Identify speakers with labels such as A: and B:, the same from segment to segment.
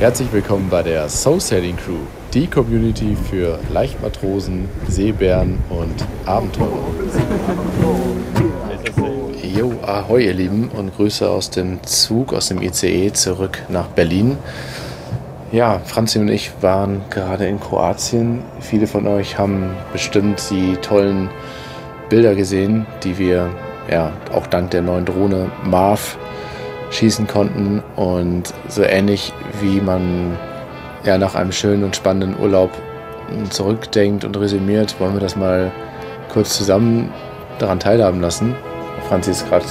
A: Herzlich willkommen bei der Soul Sailing Crew, die Community für Leichtmatrosen, Seebären und Abenteurer. Jo, ahoi ihr Lieben und Grüße aus dem Zug, aus dem ICE zurück nach Berlin. Ja, Franzi und ich waren gerade in Kroatien. Viele von euch haben bestimmt die tollen Bilder gesehen, die wir ja auch dank der neuen Drohne Marv schießen konnten. Und so ähnlich wie man ja nach einem schönen und spannenden Urlaub zurückdenkt und resümiert, wollen wir das mal kurz zusammen daran teilhaben lassen. Franzi ist gerade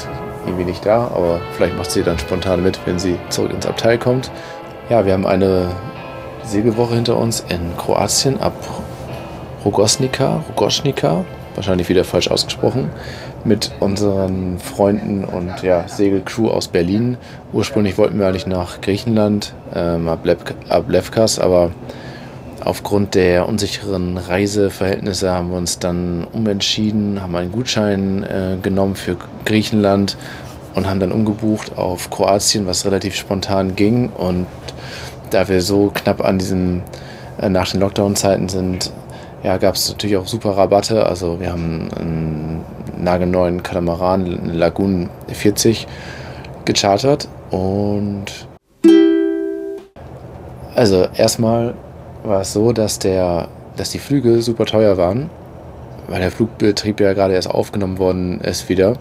A: irgendwie nicht da, aber vielleicht macht sie dann spontan mit, wenn sie zurück ins Abteil kommt. Ja, wir haben eine Segelwoche hinter uns in Kroatien ab Rogosnica, Rogosnica, wahrscheinlich wieder falsch ausgesprochen, mit unseren Freunden und ja, Segelcrew aus Berlin. Ursprünglich wollten wir eigentlich nach Griechenland, ähm, ab, Lep ab Lefkas, aber aufgrund der unsicheren Reiseverhältnisse haben wir uns dann umentschieden, haben einen Gutschein äh, genommen für Griechenland und haben dann umgebucht auf Kroatien, was relativ spontan ging und da wir so knapp an diesem, äh, nach den Lockdown-Zeiten sind, ja, gab es natürlich auch super Rabatte. Also wir haben einen nagelneuen Katamaran, Lagoon 40, gechartert und also erstmal war es so, dass der, dass die Flüge super teuer waren, weil der Flugbetrieb ja gerade erst aufgenommen worden ist wieder.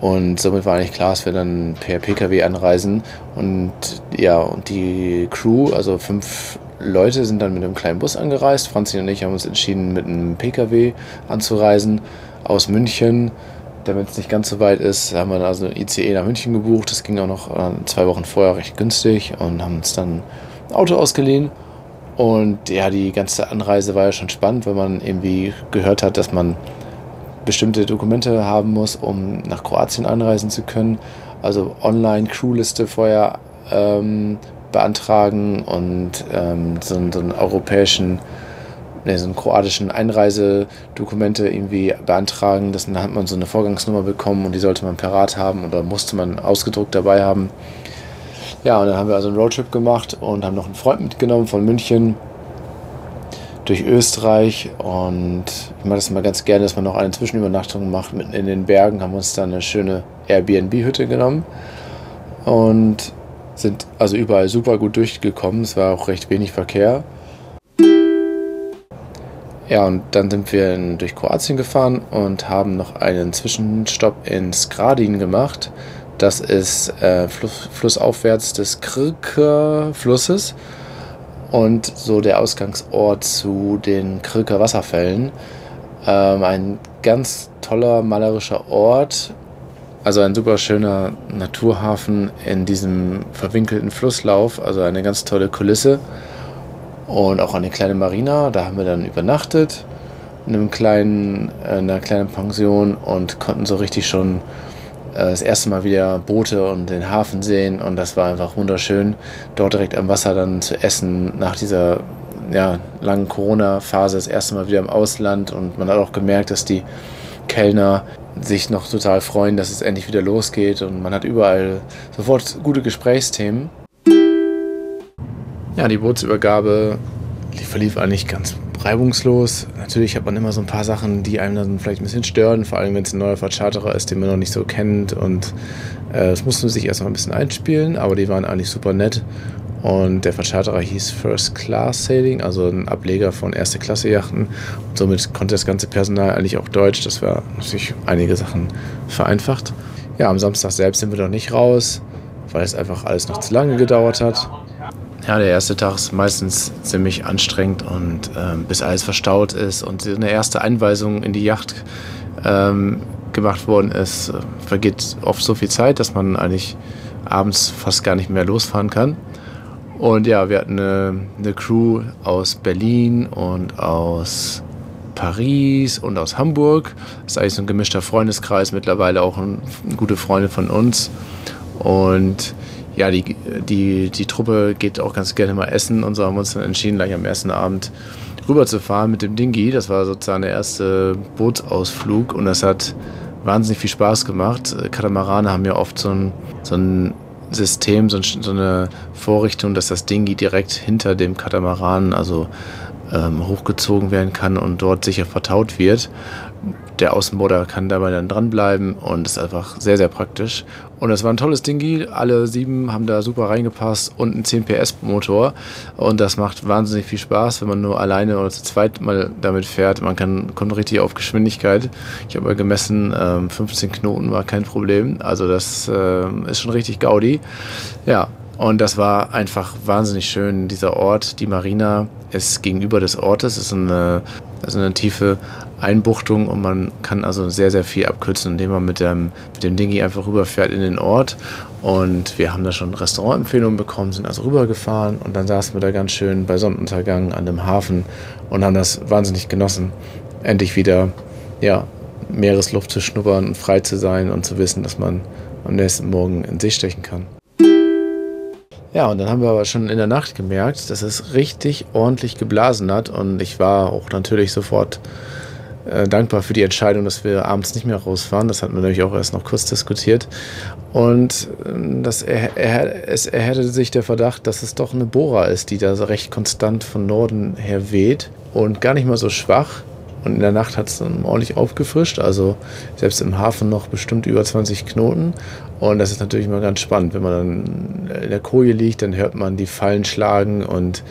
A: Und somit war eigentlich klar, dass wir dann per Pkw anreisen. Und ja, und die Crew, also fünf Leute, sind dann mit einem kleinen Bus angereist. Franzi und ich haben uns entschieden, mit einem Pkw anzureisen aus München. Damit es nicht ganz so weit ist, haben wir also ein ICE nach München gebucht. Das ging auch noch äh, zwei Wochen vorher recht günstig und haben uns dann ein Auto ausgeliehen. Und ja, die ganze Anreise war ja schon spannend, weil man irgendwie gehört hat, dass man bestimmte Dokumente haben muss, um nach Kroatien einreisen zu können. Also Online-Crewliste vorher ähm, beantragen und ähm, so, so, einen europäischen, ne, so einen kroatischen Einreisedokumente irgendwie beantragen. Das, dann hat man so eine Vorgangsnummer bekommen und die sollte man parat haben oder musste man ausgedruckt dabei haben. Ja, und dann haben wir also einen Roadtrip gemacht und haben noch einen Freund mitgenommen von München durch Österreich und ich mache das immer ganz gerne, dass man noch eine Zwischenübernachtung macht mitten in den Bergen, haben uns dann eine schöne Airbnb-Hütte genommen und sind also überall super gut durchgekommen. Es war auch recht wenig Verkehr. Ja, und dann sind wir durch Kroatien gefahren und haben noch einen Zwischenstopp in Skradin gemacht. Das ist äh, Fluss, flussaufwärts des Krka Flusses und so der Ausgangsort zu den Krücker Wasserfällen. Ähm, ein ganz toller malerischer Ort, also ein super schöner Naturhafen in diesem verwinkelten Flusslauf, also eine ganz tolle Kulisse. Und auch eine kleine Marina, da haben wir dann übernachtet in, einem kleinen, in einer kleinen Pension und konnten so richtig schon äh, das erste Mal wieder Boote und den Hafen sehen und das war einfach wunderschön, dort direkt am Wasser dann zu essen nach dieser ja, langen Corona-Phase das erste Mal wieder im Ausland und man hat auch gemerkt, dass die Kellner sich noch total freuen, dass es endlich wieder losgeht und man hat überall sofort gute Gesprächsthemen. Ja, die Bootsübergabe die verlief eigentlich ganz reibungslos. Natürlich hat man immer so ein paar Sachen, die einem dann vielleicht ein bisschen stören, vor allem wenn es ein neuer Vercharterer ist, den man noch nicht so kennt. Und äh, das musste sich erstmal ein bisschen einspielen, aber die waren eigentlich super nett. Und der Vercharterer hieß First Class Sailing, also ein Ableger von erste Klasse Yachten. Und somit konnte das ganze Personal eigentlich auch Deutsch. Das war natürlich einige Sachen vereinfacht. Ja, am Samstag selbst sind wir noch nicht raus, weil es einfach alles noch zu lange gedauert hat. Ja, der erste Tag ist meistens ziemlich anstrengend und ähm, bis alles verstaut ist und eine erste Einweisung in die Yacht ähm, gemacht worden ist, vergeht oft so viel Zeit, dass man eigentlich abends fast gar nicht mehr losfahren kann. Und ja, wir hatten eine, eine Crew aus Berlin und aus Paris und aus Hamburg. Das ist eigentlich so ein gemischter Freundeskreis, mittlerweile auch ein, gute Freunde von uns. Und ja, die, die, die Truppe geht auch ganz gerne mal essen und so haben wir uns dann entschieden, gleich am ersten Abend rüberzufahren mit dem Dingi. Das war sozusagen der erste Bootsausflug und das hat wahnsinnig viel Spaß gemacht. Katamarane haben ja oft so einen, so einen System, so, eine Vorrichtung, dass das Dingi direkt hinter dem Katamaran, also ähm, hochgezogen werden kann und dort sicher vertaut wird. Der Außenborder kann dabei dann dranbleiben und ist einfach sehr, sehr praktisch. Und es war ein tolles Dingi. Alle sieben haben da super reingepasst und ein 10 PS Motor. Und das macht wahnsinnig viel Spaß, wenn man nur alleine oder zu zweit mal damit fährt. Man kann, kommt richtig auf Geschwindigkeit. Ich habe mal gemessen, 15 ähm, Knoten war kein Problem. Also das ähm, ist schon richtig Gaudi. Ja, und das war einfach wahnsinnig schön. Dieser Ort, die Marina, ist gegenüber des Ortes, ist eine, also eine tiefe Einbuchtung und man kann also sehr, sehr viel abkürzen, indem man mit dem, mit dem Dingi einfach rüberfährt in den Ort. Und wir haben da schon Restaurantempfehlungen bekommen, sind also rübergefahren und dann saßen wir da ganz schön bei Sonnenuntergang an dem Hafen und haben das wahnsinnig genossen, endlich wieder ja, Meeresluft zu schnuppern und frei zu sein und zu wissen, dass man am nächsten Morgen in See stechen kann. Ja, und dann haben wir aber schon in der Nacht gemerkt, dass es richtig ordentlich geblasen hat. Und ich war auch natürlich sofort äh, dankbar für die Entscheidung, dass wir abends nicht mehr rausfahren. Das hatten wir nämlich auch erst noch kurz diskutiert. Und äh, er, er, es erhärtete sich der Verdacht, dass es doch eine Bohrer ist, die da recht konstant von Norden her weht und gar nicht mal so schwach. Und in der Nacht hat es dann ordentlich aufgefrischt. Also selbst im Hafen noch bestimmt über 20 Knoten. Und das ist natürlich immer ganz spannend. Wenn man dann in der Koje liegt, dann hört man die Fallen schlagen und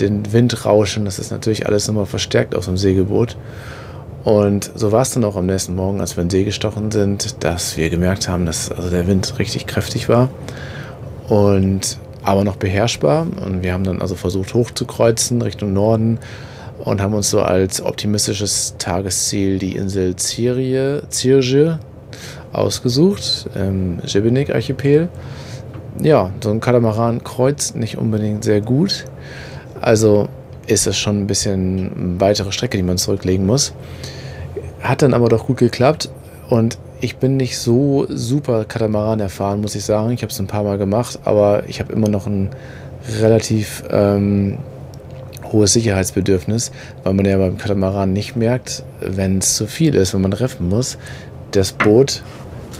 A: den Wind rauschen. Das ist natürlich alles immer verstärkt auf so einem Segelboot. Und so war es dann auch am nächsten Morgen, als wir in See gestochen sind, dass wir gemerkt haben, dass also der Wind richtig kräftig war. Und aber noch beherrschbar. Und wir haben dann also versucht hochzukreuzen Richtung Norden und haben uns so als optimistisches Tagesziel die Insel Zirie, Zirje ausgesucht, im Jebenik-Archipel. Ja, so ein Katamaran kreuzt nicht unbedingt sehr gut. Also ist es schon ein bisschen weitere Strecke, die man zurücklegen muss. Hat dann aber doch gut geklappt und ich bin nicht so super Katamaran erfahren, muss ich sagen. Ich habe es ein paar Mal gemacht, aber ich habe immer noch ein relativ ähm, hohes Sicherheitsbedürfnis, weil man ja beim Katamaran nicht merkt, wenn es zu viel ist, wenn man reffen muss. Das Boot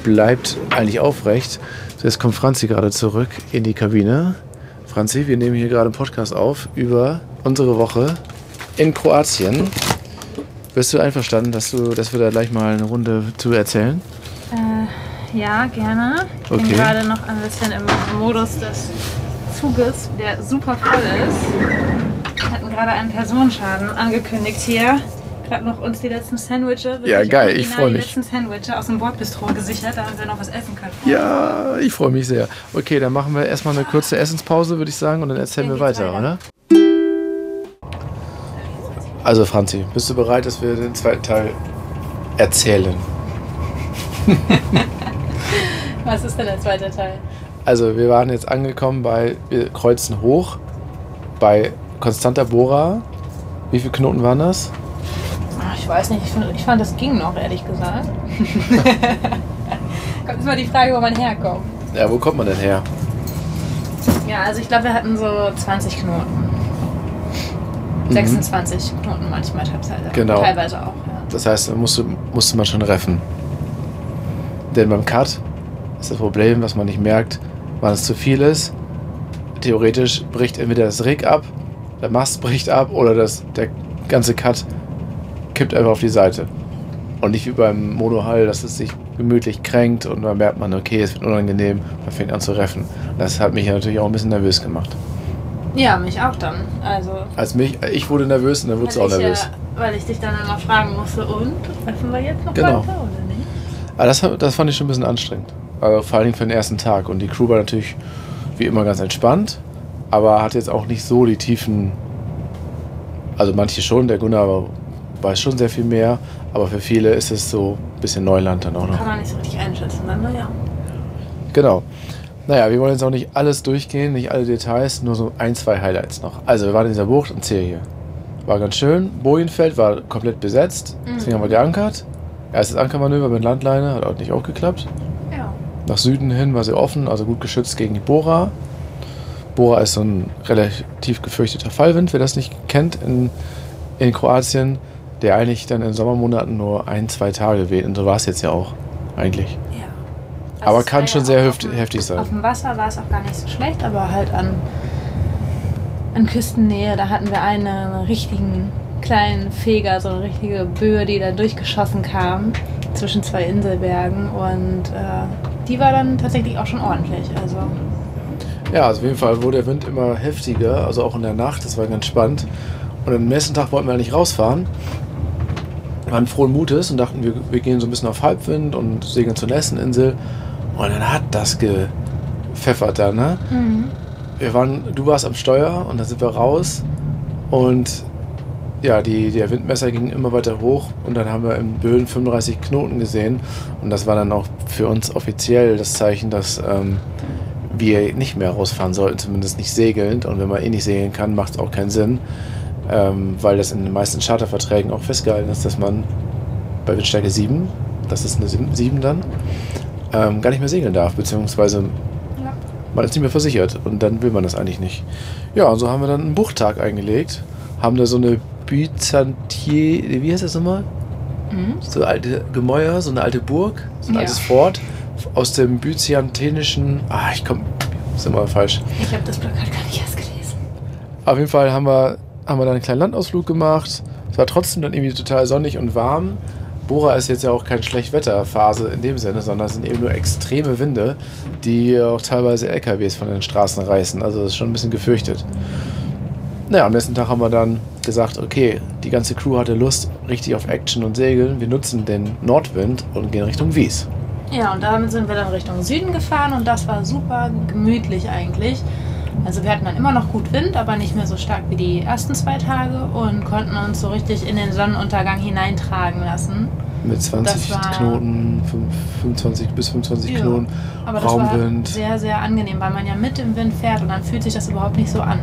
A: bleibt eigentlich aufrecht. Jetzt kommt Franzi gerade zurück in die Kabine. Franzi, wir nehmen hier gerade einen Podcast auf über unsere Woche in Kroatien. Bist du einverstanden, dass, du, dass wir da gleich mal eine Runde zu erzählen?
B: Äh, ja, gerne. Ich okay. bin gerade noch ein bisschen im Modus des Zuges, der super voll ist hatten gerade einen Personenschaden angekündigt hier. Gerade noch uns die letzten Sandwiches.
A: Ja, geil, ich freue mich.
B: Die letzten Sandwiches aus dem Bordbistro gesichert, damit wir noch was essen können.
A: Ja, ich freue mich sehr. Okay, dann machen wir erstmal eine kurze Essenspause, würde ich sagen, und dann erzählen wir weiter, weiter, oder? Also, Franzi, bist du bereit, dass wir den zweiten Teil erzählen?
B: was ist denn der zweite Teil?
A: Also, wir waren jetzt angekommen bei, wir kreuzen hoch bei konstanter Bohrer. Wie viele Knoten waren das?
B: Ach, ich weiß nicht, ich fand, ich fand, das ging noch, ehrlich gesagt. kommt immer die Frage, wo man herkommt.
A: Ja, wo kommt man denn her?
B: Ja, also ich glaube, wir hatten so 20 Knoten. Mhm. 26 Knoten manchmal teilweise.
A: Genau.
B: Teilweise auch, ja.
A: Das heißt, da musste, musste man schon reffen. Denn beim Cut ist das Problem, was man nicht merkt, wann es zu viel ist. Theoretisch bricht entweder das Rig ab der Mast bricht ab oder das, der ganze Cut kippt einfach auf die Seite. Und nicht wie beim Monohull, dass es sich gemütlich kränkt und dann merkt man, okay, es wird unangenehm, man fängt an zu reffen. Das hat mich natürlich auch ein bisschen nervös gemacht.
B: Ja, mich auch dann. Also
A: Als mich, ich wurde nervös und dann wurdest du auch nervös.
B: Ja, weil ich dich dann immer fragen musste, und treffen wir jetzt noch
A: genau.
B: weiter oder nicht?
A: Aber das, das fand ich schon ein bisschen anstrengend. Also vor allem für den ersten Tag. Und die Crew war natürlich wie immer ganz entspannt aber hat jetzt auch nicht so die tiefen. Also manche schon, der Gunnar weiß schon sehr viel mehr, aber für viele ist es so ein bisschen Neuland dann auch noch.
B: Kann man nicht so richtig einschätzen, dann, naja.
A: Genau. Naja, wir wollen jetzt auch nicht alles durchgehen, nicht alle Details, nur so ein, zwei Highlights noch. Also, wir waren in dieser Bucht und hier. War ganz schön. Bojenfeld war komplett besetzt, mhm. deswegen haben wir geankert. Erstes Ankermanöver mit Landleine, hat auch nicht auch geklappt.
B: Ja.
A: Nach Süden hin war sie offen, also gut geschützt gegen die Bohrer. Bora ist so ein relativ gefürchteter Fallwind, wer das nicht kennt, in, in Kroatien, der eigentlich dann in Sommermonaten nur ein, zwei Tage weht. Und so war es jetzt ja auch eigentlich.
B: Ja.
A: Also aber kann schon sehr heftig, heftig sein.
B: Auf dem Wasser war es auch gar nicht so schlecht, aber halt an, an Küstennähe, da hatten wir einen, einen richtigen kleinen Feger, so eine richtige Böe, die da durchgeschossen kam zwischen zwei Inselbergen und äh, die war dann tatsächlich auch schon ordentlich. Also.
A: Ja, also auf jeden Fall wurde der Wind immer heftiger, also auch in der Nacht, das war ganz spannend. Und am nächsten Tag wollten wir nicht rausfahren. Wir waren frohen Mutes und dachten, wir, wir gehen so ein bisschen auf Halbwind und segeln zur nächsten Insel. Und dann hat das gepfeffert da, ne? Mhm. Wir waren, du warst am Steuer und dann sind wir raus und ja, die, der Windmesser ging immer weiter hoch und dann haben wir im Böen 35 Knoten gesehen und das war dann auch für uns offiziell das Zeichen, dass ähm, wir nicht mehr rausfahren sollten, zumindest nicht segelnd und wenn man eh nicht segeln kann, macht es auch keinen Sinn, ähm, weil das in den meisten Charterverträgen auch festgehalten ist, dass man bei Windstärke 7, das ist eine 7 dann, ähm, gar nicht mehr segeln darf, beziehungsweise man ist nicht mehr versichert und dann will man das eigentlich nicht. Ja, und so haben wir dann einen Buchtag eingelegt, haben da so eine Byzantier, wie heißt das nochmal? Mhm. So alte Gemäuer, so eine alte Burg, so ein ja. altes Fort aus dem byzantinischen, ah, ich komme, ist immer falsch.
B: Ich habe das Plakat gar nicht erst gelesen.
A: Auf jeden Fall haben wir, haben wir dann einen kleinen Landausflug gemacht. Es war trotzdem dann irgendwie total sonnig und warm. Bora ist jetzt ja auch keine Schlechtwetterphase in dem Sinne, sondern es sind eben nur extreme Winde, die auch teilweise LKWs von den Straßen reißen. Also das ist schon ein bisschen gefürchtet. Naja, am nächsten Tag haben wir dann gesagt, okay, die ganze Crew hatte Lust richtig auf Action und Segeln. Wir nutzen den Nordwind und gehen Richtung Wies.
B: Ja, und damit sind wir dann Richtung Süden gefahren und das war super gemütlich eigentlich. Also wir hatten dann immer noch gut Wind, aber nicht mehr so stark wie die ersten zwei Tage und konnten uns so richtig in den Sonnenuntergang hineintragen lassen.
A: Mit 20 Knoten, 25 bis 25 ja, Knoten,
B: aber das Raumwind. war sehr, sehr angenehm, weil man ja mit dem Wind fährt und dann fühlt sich das überhaupt nicht so an.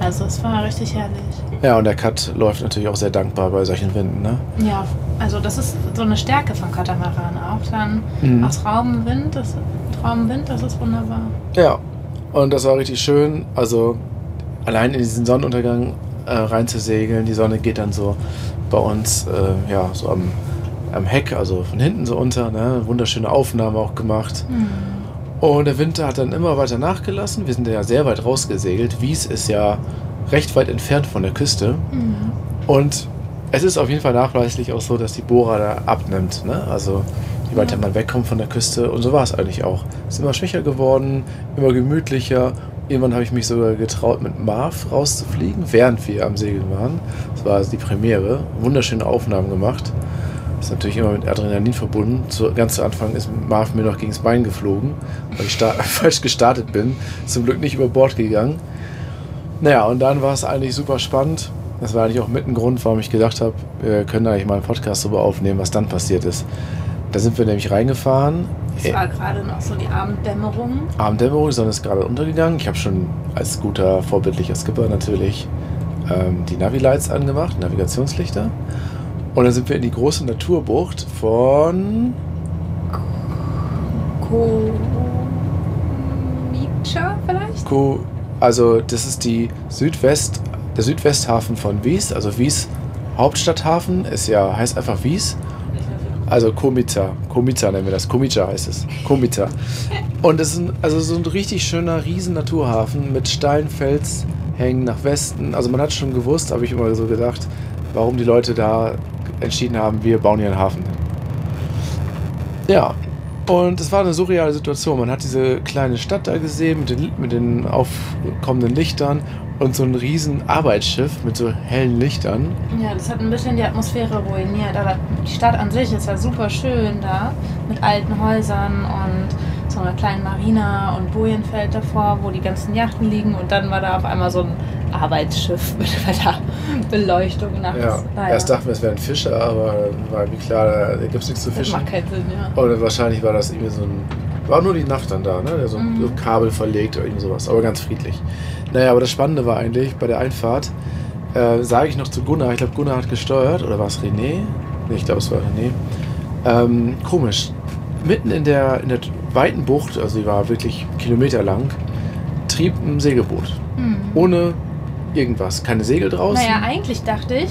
B: Also es war richtig herrlich.
A: Ja, und der Cut läuft natürlich auch sehr dankbar bei solchen Winden, ne?
B: Ja, also das ist so eine Stärke von Katamaran auch. Dann mhm. aus Raumwind, das, Traumwind, das ist wunderbar.
A: Ja, und das war richtig schön. Also allein in diesen Sonnenuntergang äh, rein zu segeln. Die Sonne geht dann so bei uns, äh, ja, so am, am Heck, also von hinten so unter. Ne? Wunderschöne Aufnahme auch gemacht. Mhm. Und der Winter hat dann immer weiter nachgelassen. Wir sind ja sehr weit rausgesegelt. Wies ist ja recht weit entfernt von der Küste. Mhm. Und es ist auf jeden Fall nachweislich auch so, dass die Bohrer da abnimmt. Ne? Also je weiter ja. man wegkommt von der Küste. Und so war es eigentlich auch. Es ist immer schwächer geworden, immer gemütlicher. Irgendwann habe ich mich sogar getraut, mit Marv rauszufliegen, während wir am Segeln waren. Das war also die Premiere. Wunderschöne Aufnahmen gemacht. Ist natürlich immer mit Adrenalin verbunden. Zu, ganz zu Anfang ist Marv mir noch gegen das Bein geflogen, weil ich falsch gestartet bin. Zum Glück nicht über Bord gegangen. Naja, und dann war es eigentlich super spannend. Das war eigentlich auch mit ein Grund, warum ich gedacht habe, wir können eigentlich mal einen Podcast darüber aufnehmen, was dann passiert ist. Da sind wir nämlich reingefahren.
B: Es war gerade noch so die Abenddämmerung.
A: Abenddämmerung, die Sonne ist gerade untergegangen. Ich habe schon als guter, vorbildlicher Skipper natürlich ähm, die Navi-Lights angemacht, Navigationslichter. Und dann sind wir in die große Naturbucht von.
B: Komicha vielleicht?
A: Ko also, das ist die Südwest, der Südwesthafen von Wies. Also, Wies Hauptstadthafen ist ja, heißt einfach Wies. Also Komica, Komica nennen wir das. Komica heißt es. Komica. Und es ist ein, also so ein richtig schöner riesen Naturhafen mit steilen Felshängen nach Westen. Also man hat schon gewusst, habe ich immer so gedacht, warum die Leute da entschieden haben, wir bauen hier einen Hafen. Ja, und es war eine surreale Situation. Man hat diese kleine Stadt da gesehen mit den, mit den aufkommenden Lichtern und so ein riesen Arbeitsschiff mit so hellen Lichtern.
B: Ja, das hat ein bisschen die Atmosphäre ruiniert. Aber die Stadt an sich ist ja super schön da mit alten Häusern und so einer kleinen Marina und Bojenfeld davor, wo die ganzen Yachten liegen. Und dann war da auf einmal so ein Arbeitsschiff mit Beleuchtung nachts.
A: Ja. Naja. Erst dachten wir, es wären Fische, aber war mir klar, da gibt es nichts zu fischen.
B: Das macht keinen Sinn, ja.
A: Und wahrscheinlich war das irgendwie so ein. War nur die Nacht dann da, ne? So, mhm. so Kabel verlegt oder irgendwie sowas, aber ganz friedlich. Naja, aber das Spannende war eigentlich bei der Einfahrt, äh, sage ich noch zu Gunnar, ich glaube, Gunnar hat gesteuert, oder war es René? Nee, ich glaube, es war René. Ähm, komisch. Mitten in der, in der weiten Bucht, also die war wirklich kilometerlang, trieb ein Segelboot. Mhm. Ohne irgendwas. Keine Segel draußen.
B: Naja, eigentlich dachte ich,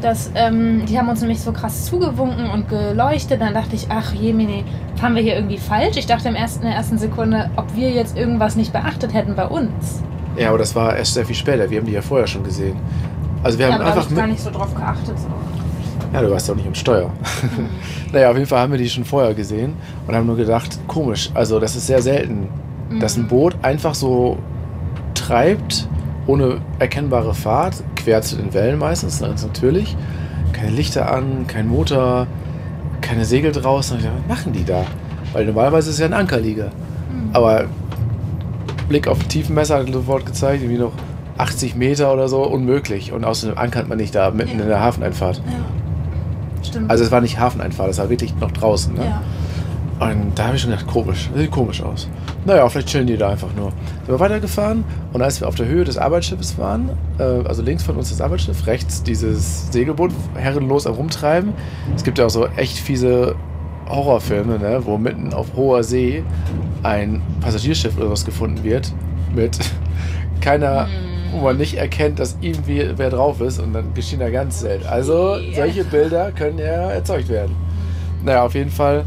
B: dass ähm, die haben uns nämlich so krass zugewunken und geleuchtet. Dann dachte ich, ach jemine, fahren wir hier irgendwie falsch? Ich dachte im ersten, in der ersten Sekunde, ob wir jetzt irgendwas nicht beachtet hätten bei uns.
A: Ja, aber das war erst sehr viel später. Wir haben die ja vorher schon gesehen. Also wir
B: Ja,
A: haben einfach
B: hab ich gar nicht so drauf geachtet. So.
A: Ja, du warst doch nicht im Steuer. naja, auf jeden Fall haben wir die schon vorher gesehen und haben nur gedacht, komisch, also das ist sehr selten, dass ein Boot einfach so treibt, ohne erkennbare Fahrt, quer zu den Wellen meistens, ganz natürlich. Keine Lichter an, kein Motor, keine Segel draußen. Dachte, was machen die da? Weil normalerweise ist es ja ein Ankerliege. Aber Blick auf den Tiefenmesser hat sofort gezeigt, irgendwie noch 80 Meter oder so, unmöglich. Und außerdem ankert man nicht da mitten
B: Ja.
A: in der Hafeneinfahrt.
B: Ja. Stimmt.
A: Also es war nicht Hafeneinfahrt, es war wirklich noch draußen. Ne?
B: ja.
A: Und da habe ich schon gedacht, komisch, das sieht komisch aus. Naja, vielleicht chillen die da einfach nur. Sind wir weitergefahren und als wir auf der Höhe des Arbeitsschiffes waren, äh, also links von uns das Arbeitsschiff, rechts dieses Segelboot herrenlos am Rumtreiben. Es gibt ja auch so echt fiese Horrorfilme, ne, wo mitten auf hoher See ein Passagierschiff oder was gefunden wird mit keiner, wo man nicht erkennt, dass irgendwie wer drauf ist und dann geschehen da ganz selten. Also solche Bilder können ja erzeugt werden. Naja, auf jeden Fall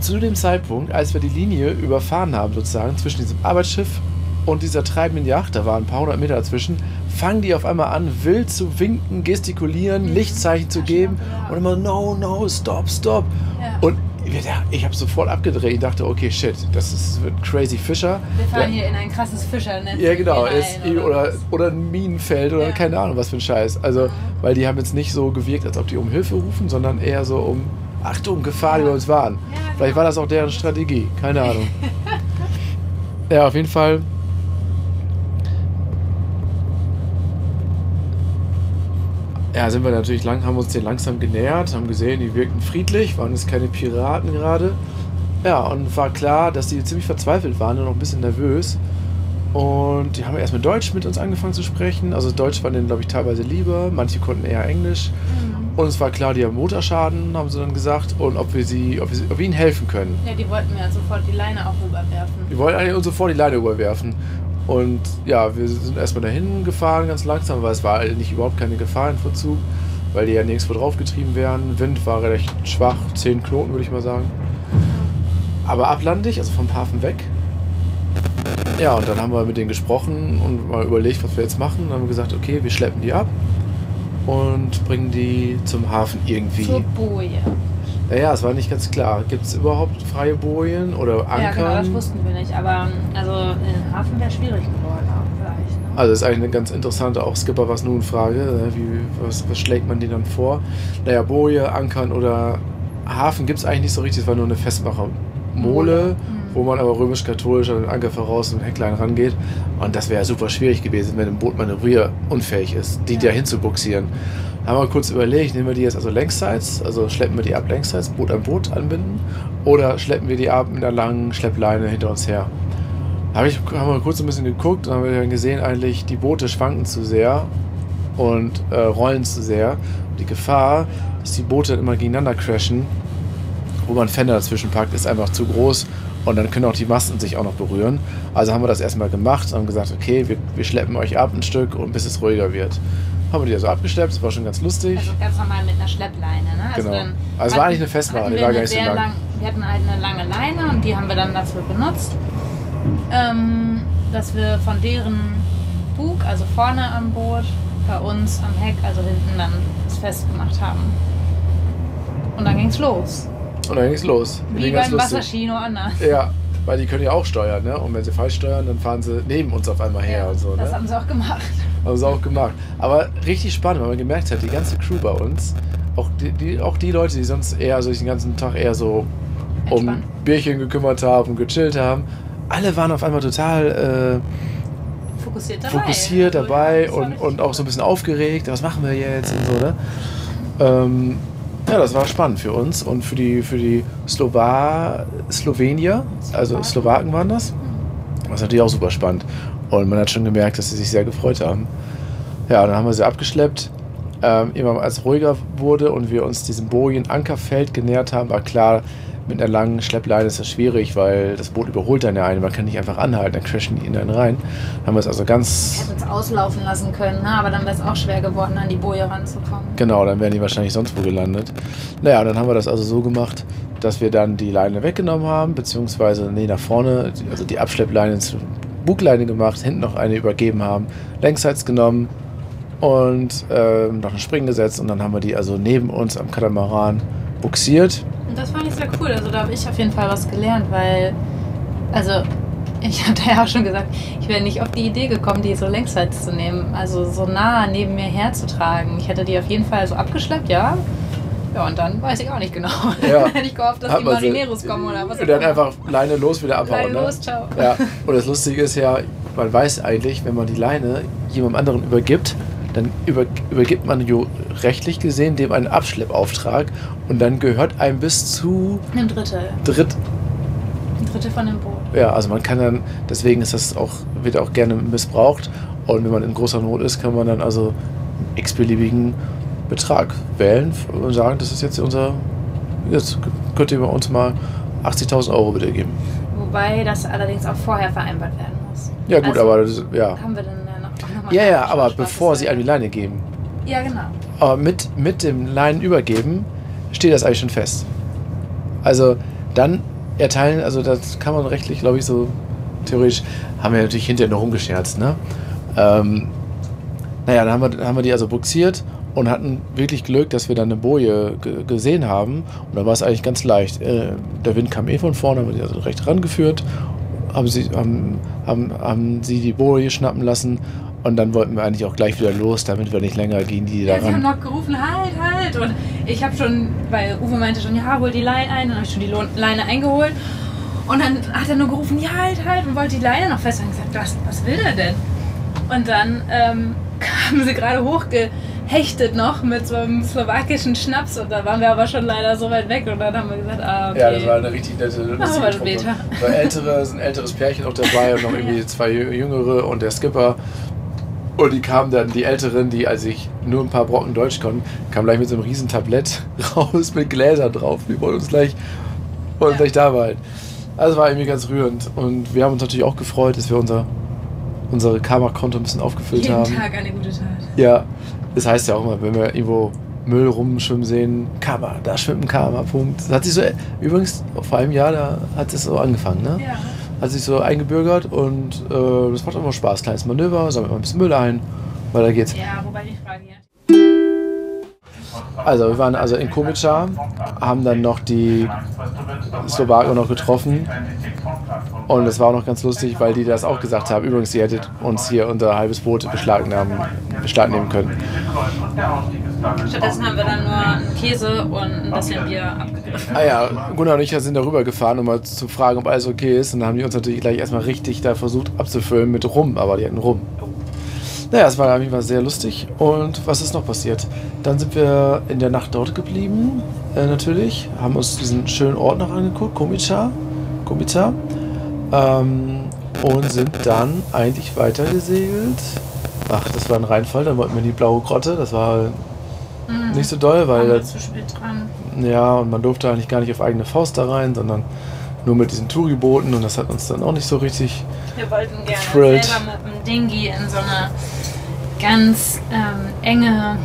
A: zu dem Zeitpunkt, als wir die Linie überfahren haben, sozusagen, zwischen diesem Arbeitsschiff und dieser treibenden Yacht, da waren ein paar hundert Meter dazwischen, fangen die auf einmal an, wild zu winken, gestikulieren, Lichtzeichen zu geben und immer no, no, stop, stop.
B: Ja.
A: Und ja, ich habe sofort abgedreht. Ich dachte, okay, shit, das ist wird Crazy Fischer.
B: Wir fahren
A: Der-
B: hier in ein krasses Fischernetz.
A: ja, genau. Ist, oder, oder ein Minenfeld oder
B: Ja.
A: keine Ahnung, was für ein Scheiß. Also, weil die haben jetzt nicht so gewirkt, als ob die um Hilfe rufen, sondern eher so um Achtung, Gefahr, die bei uns waren.
B: Ja,
A: Vielleicht
B: genau.
A: war das auch deren Strategie. Keine Ahnung. ja, auf jeden Fall. Ja, sind wir natürlich lang, haben uns den langsam genähert, haben gesehen, die wirkten friedlich, waren jetzt keine Piraten gerade. Ja, und war klar, dass die ziemlich verzweifelt waren und noch ein bisschen nervös. Und die haben erst mit Deutsch mit uns angefangen zu sprechen. Also Deutsch war denen, glaube ich, teilweise lieber. Manche konnten eher Englisch.
B: Mhm.
A: Und es war klar, die haben Motorschaden, haben sie dann gesagt. Und ob wir, sie, ob wir, ob wir ihnen helfen können.
B: Ja, die wollten mir sofort die Leine auch rüberwerfen.
A: Die wollten eigentlich uns sofort die Leine überwerfen. Und ja, wir sind erstmal dahin gefahren, ganz langsam, weil es war eigentlich überhaupt keine Gefahr in Verzug, weil die ja nirgendwo draufgetrieben wären. Wind war recht schwach, 10 Knoten würde ich mal sagen. Aber ablandig, also vom Hafen weg. Ja, und dann haben wir mit denen gesprochen und mal überlegt, was wir jetzt machen. Dann haben wir gesagt, okay, wir schleppen die ab und bringen die zum Hafen irgendwie.
B: Zur Boje.
A: Naja, es war nicht ganz klar. Gibt es überhaupt freie Bojen oder Ankern?
B: Ja, genau, das wussten wir nicht. Aber also in den Hafen wäre schwierig geworden vielleicht. Ne?
A: Also das ist eigentlich eine ganz interessante auch Skipper was nun Frage. ne? Wie, was, was schlägt man denen dann vor? Naja, Boje, Ankern oder Hafen gibt es eigentlich nicht so richtig. Es war nur eine Festmacher Mole,
B: Mhm.
A: Wo man aber römisch-katholisch an den Anker voraus und Hecklein rangeht. Und das wäre super schwierig gewesen, wenn ein Boot manövrierunfähig ist, die da hinzubuxieren. Da haben wir kurz überlegt, nehmen wir die jetzt also längsseits, also schleppen wir die ab längsseits, Boot an Boot anbinden, oder schleppen wir die ab mit einer langen Schleppleine hinter uns her. Hab ich, haben wir kurz ein bisschen geguckt und haben wir dann gesehen, eigentlich die Boote schwanken zu sehr und äh, rollen zu sehr. Die Gefahr, dass die Boote dann immer gegeneinander crashen, wo man Fender dazwischen packt, ist einfach zu groß und dann können auch die Masten sich auch noch berühren. Also haben wir das erstmal gemacht und haben gesagt, okay, wir, wir schleppen euch ab ein Stück und bis es ruhiger wird. Haben wir die also abgeschleppt, das war schon ganz lustig.
B: Also ganz normal mit einer Schleppleine. Ne? Also
A: Genau.
B: dann
A: Also es war eigentlich eine Festmache,
B: hatten
A: die
B: wir
A: war gar nicht so
B: sehr
A: lang.
B: Wir hatten halt eine lange Leine und die haben wir dann dafür benutzt, ähm, dass wir von deren Bug, also vorne am Boot, bei uns am Heck, also hinten dann das festgemacht haben. Und dann ging's los.
A: Und dann ging's los.
B: Wie
A: Ging
B: beim
A: lustig.
B: Wasserskino anders.
A: Ja, weil die können ja auch steuern, ne? Und wenn sie falsch steuern, dann fahren sie neben uns auf einmal her und so,
B: Das
A: ne?
B: haben sie auch gemacht.
A: Haben sie auch gemacht. Aber richtig spannend, weil man gemerkt hat, die ganze Crew bei uns, auch die, die, auch die Leute, die sonst eher so den ganzen Tag eher so um
B: Entspannt.
A: Bierchen gekümmert haben gechillt haben, alle waren auf einmal total
B: Fokussiert
A: äh,
B: dabei.
A: fokussiert dabei
B: das war
A: und, und auch so ein bisschen aufgeregt. Was machen wir jetzt und so, ne? Ähm, ja, das war spannend für uns und für die, für die Slowa Slowenier, also
B: Slowaken.
A: Waren das. Das ist natürlich auch super spannend. Und man hat schon gemerkt, dass sie sich sehr gefreut haben. Ja, dann haben wir sie abgeschleppt. Ähm, immer als es ruhiger wurde und wir uns diesem Bojen-Ankerfeld genähert haben, war klar, mit einer langen Schleppleine ist das schwierig, weil das Boot überholt dann ja einen. Man kann nicht einfach anhalten, dann crashen die in einen rein. Haben wir es also ganz.
B: Hätten es auslaufen lassen können, ne? aber dann wäre es auch schwer geworden, an die Boje ranzukommen.
A: Genau, dann wären die wahrscheinlich sonst wo gelandet. Naja, dann haben wir das also so gemacht, dass wir dann die Leine weggenommen haben, beziehungsweise nee, nach vorne, also die Abschleppleine zur Bugleine gemacht, hinten noch eine übergeben haben, längsseits genommen und äh, noch einen Springen gesetzt und dann haben wir die also neben uns am Katamaran buxiert.
B: Und das fand ich sehr cool. Also da habe ich auf jeden Fall was gelernt, weil, also ich hatte ja auch schon gesagt, ich wäre nicht auf die Idee gekommen, die so längsseits zu nehmen, also so nah neben mir herzutragen. Ich hätte die auf jeden Fall so abgeschleppt, ja. Ja, und dann weiß ich auch nicht genau. Ja. Hätte ich gehofft, dass Hat die Marineros kommen oder was.
A: Und dann einfach Leine los, wieder abhauen. Leine ne? los, ciao. Ja. Und das Lustige ist ja, man weiß eigentlich, wenn man die Leine jemandem anderen übergibt, dann über, übergibt man rechtlich gesehen dem einen Abschleppauftrag und dann gehört einem bis zu
B: einem Drittel.
A: Dritt,
B: Ein Drittel von dem Boot.
A: Ja, also man kann dann, deswegen ist das auch, wird auch gerne missbraucht. Und wenn man in großer Not ist, kann man dann also x-beliebigen Betrag wählen und sagen, das ist jetzt unser, jetzt könnt ihr bei uns mal 80.000 Euro bitte geben.
B: Wobei das allerdings auch vorher vereinbart werden muss.
A: Ja gut, also, aber das, ja.
B: Haben wir dann
A: ja, ja, aber bevor sie an die Leine geben.
B: Ja, genau.
A: Aber mit, mit dem Leinenübergeben steht das eigentlich schon fest. Also dann erteilen, also das kann man rechtlich, glaube ich, so theoretisch, haben wir natürlich hinterher noch rumgescherzt, ne? Ähm, naja, dann haben wir, haben wir die also buxiert und hatten wirklich Glück, dass wir dann eine Boje gesehen haben. Und da war es eigentlich ganz leicht. Äh, der Wind kam eh von vorne, haben wir die also recht rangeführt, haben sie, haben, haben, haben sie die Boje schnappen lassen und dann wollten wir eigentlich auch gleich wieder los, damit wir nicht länger gehen, die
B: ja, da Sie haben noch gerufen, halt, halt. Und ich habe schon, weil Uwe meinte schon, ja, hol die Leine ein. Dann habe ich schon die Leine eingeholt. Und dann hat er nur gerufen, ja, halt, halt. Und wollte die Leine noch festhalten. Und gesagt, was, was will er denn? Und dann ähm, kamen sie gerade hochgehechtet noch mit so einem slowakischen Schnaps. Und da waren wir aber schon leider so weit weg. Und dann haben wir gesagt, ah, okay.
A: Ja, das war eine richtig nette Machen wir später. War ältere, ein älteres Pärchen auch dabei und noch irgendwie zwei jüngere und der Skipper. Und die kamen dann, die Älteren, die, als ich nur ein paar Brocken Deutsch konnten, kamen gleich mit so einem riesen Tablett raus mit Gläsern drauf. Die wollten uns gleich, wollten ja. gleich da behalten. Also war irgendwie ganz rührend. Und wir haben uns natürlich auch gefreut, dass wir unser, unsere Karma-Konto ein bisschen aufgefüllt
B: Jeden
A: haben.
B: Jeden Tag eine gute Tat.
A: Ja, das heißt ja auch immer, wenn wir irgendwo Müll rumschwimmen sehen, Karma, da schwimmt ein Karma, Punkt. Das hat sich so, übrigens, vor einem Jahr, da hat es so angefangen, ne?
B: Ja
A: hat sich so eingebürgert und äh, das macht immer Spaß. Kleines Manöver, sammelt mal ein bisschen Müll ein, weiter geht's.
B: Ja, wobei die Frage hier.
A: Also wir waren also in Komica, haben dann noch die Slowaken noch getroffen und es war auch noch ganz lustig, weil die das auch gesagt haben. Übrigens, ihr hättet uns hier unser halbes Boot beschlagnehmen, beschlagnehmen können.
B: Stattdessen haben wir dann nur einen Käse und ein bisschen Bier abgegriffen.
A: Ah ja, Gunnar und ich sind darüber gefahren, um mal zu fragen, ob alles okay ist. Und dann haben die uns natürlich gleich erstmal richtig da versucht abzufüllen mit Rum, aber die hatten Rum. Naja, es war auf jeden Fall sehr lustig. Und was ist noch passiert? Dann sind wir in der Nacht dort geblieben, äh, natürlich. Haben uns diesen schönen Ort noch angeguckt, Komica. Komica. Ähm, und sind dann eigentlich weitergesegelt. Ach, das war ein Reinfall, dann wollten wir in die blaue Grotte. Das war Mhm. Nicht so doll, weil.
B: Wir zu spät dran.
A: Ja, und man durfte eigentlich gar nicht auf eigene Faust da rein, sondern nur mit diesen Touribooten und das hat uns dann auch nicht so richtig.
B: Wir wollten gerne thrilled. selber mit dem Dingi in so eine ganz ähm, enge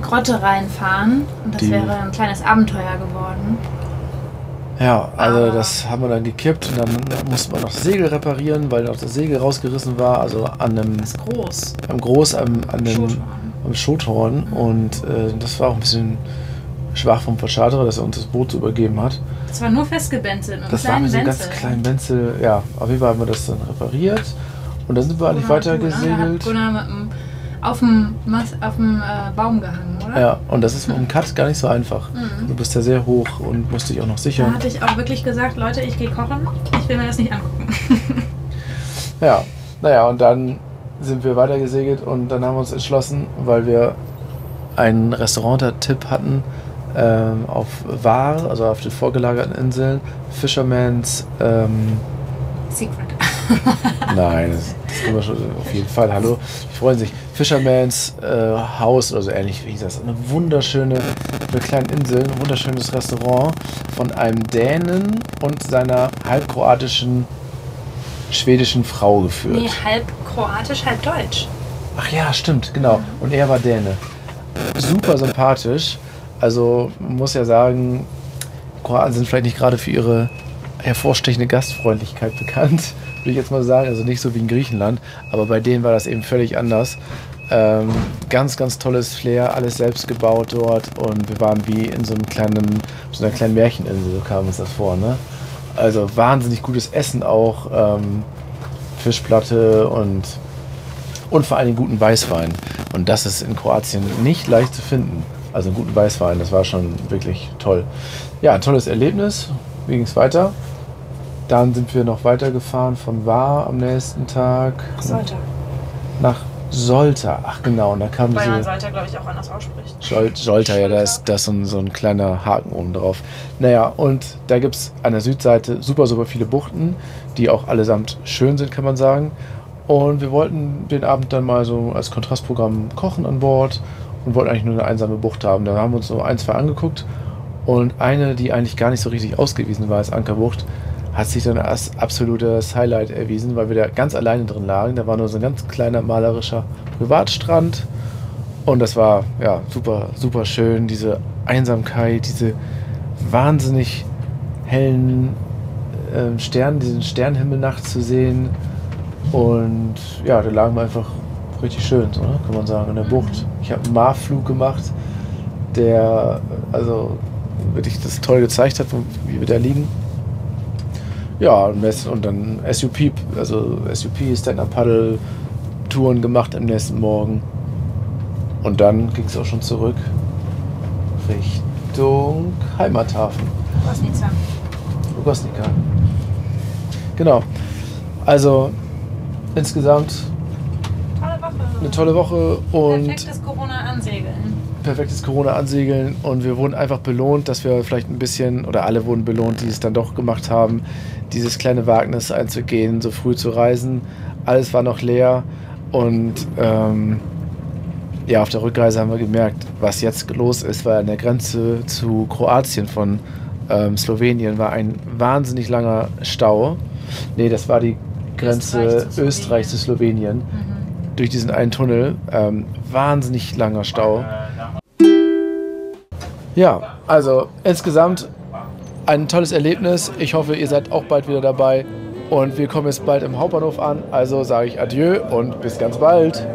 B: Grotte reinfahren und das Die, wäre ein kleines Abenteuer geworden.
A: Ja, also Aber das haben wir dann gekippt und dann musste man noch das Segel reparieren, weil noch das Segel rausgerissen war, also an einem.
B: Das groß.
A: Am groß, am, an dem am Schothorn und äh, das war auch ein bisschen schwach vom Verschaderer, dass er uns das Boot so übergeben hat.
B: Das war nur festgebenzelt.
A: Das war mit so einem ganz kleinen Benzel. Ja, auf jeden Fall haben wir das dann repariert und dann sind wir eigentlich weiter gesegelt.
B: Gunnar mit dem, auf dem, auf dem äh, Baum gehangen, oder?
A: Ja, und das ist mit dem Cut gar nicht so einfach. Mhm. Du bist ja sehr hoch und musst dich auch noch sichern.
B: Da hatte ich auch wirklich gesagt, Leute, ich gehe kochen, ich will mir das nicht angucken.
A: ja, naja, und dann sind wir weiter gesegelt und dann haben wir uns entschlossen, weil wir einen Restaurant-Tipp hatten ähm, auf Var, also auf den vorgelagerten Inseln, Fisherman's ähm,
B: Secret.
A: Nein, das, das können wir schon auf jeden Fall. Hallo, die freuen sich. Fisherman's äh, House oder so ähnlich wie hieß das. Eine wunderschöne der kleinen Insel ein wunderschönes Restaurant von einem Dänen und seiner halb kroatischen, schwedischen Frau geführt.
B: Nee, halb kroatisch, halb deutsch.
A: Ach ja, stimmt, genau. Und er war Däne. Super sympathisch. Also muss ja sagen, Kroaten sind vielleicht nicht gerade für ihre hervorstechende Gastfreundlichkeit bekannt, würde ich jetzt mal sagen. Also nicht so wie in Griechenland, aber bei denen war das eben völlig anders. Ähm, ganz, ganz tolles Flair, alles selbst gebaut dort und wir waren wie in so einem kleinen, so einer kleinen Märcheninsel, so kam uns das vor, ne? Also wahnsinnig gutes Essen auch, ähm, Fischplatte und, und vor allem guten Weißwein. Und das ist in Kroatien nicht leicht zu finden. Also einen guten Weißwein, das war schon wirklich toll. Ja, ein tolles Erlebnis. Wie ging es weiter? Dann sind wir noch weitergefahren von War am nächsten Tag.
B: Solter.
A: Nach Solter. Ach genau, und da kam
B: Weil
A: diese...
B: man Solter, glaube ich, auch anders ausspricht.
A: Sol Solter, ja, da ist, da ist so, ein, so ein kleiner Haken oben drauf. Naja, und da gibt es an der Südseite super, super viele Buchten, die auch allesamt schön sind, kann man sagen. Und wir wollten den Abend dann mal so als Kontrastprogramm kochen an Bord und wollten eigentlich nur eine einsame Bucht haben. Da haben wir uns so ein, zwei angeguckt und eine, die eigentlich gar nicht so richtig ausgewiesen war als Ankerbucht, hat sich dann als absolutes Highlight erwiesen, weil wir da ganz alleine drin lagen. Da war nur so ein ganz kleiner malerischer Privatstrand und das war ja super, super schön. Diese Einsamkeit, diese wahnsinnig hellen äh, Sterne, diesen Sternenhimmel nachts zu sehen. Und ja, da lagen wir einfach richtig schön, so, ne? kann man sagen, in der Bucht. Ich habe einen Marflug gemacht, der also wirklich das toll gezeigt hat, wie wir da liegen. Ja, und dann SUP, also SUP, Stand-Up-Paddle, Touren gemacht am nächsten Morgen. Und dann ging es auch schon zurück Richtung Heimathafen.
B: Kosnica.
A: Lugosnica. Genau. Also insgesamt. Eine tolle Woche und
B: Perfektes Corona-Ansegeln.
A: perfektes Corona ansegeln und wir wurden einfach belohnt, dass wir vielleicht ein bisschen, oder alle wurden belohnt, die es dann doch gemacht haben, dieses kleine Wagnis einzugehen, so früh zu reisen. Alles war noch leer und ähm, ja, auf der Rückreise haben wir gemerkt, was jetzt los ist, weil an der Grenze zu Kroatien von ähm, Slowenien war ein wahnsinnig langer Stau. Nee, das war die Grenze
B: Österreich zu
A: Österreich zu Slowenien
B: Mhm.
A: Durch diesen einen Tunnel. Ähm, wahnsinnig langer Stau. Ja, also insgesamt ein tolles Erlebnis. Ich hoffe, ihr seid auch bald wieder dabei. Und wir kommen jetzt bald im Hauptbahnhof an. Also sage ich Adieu und bis ganz bald.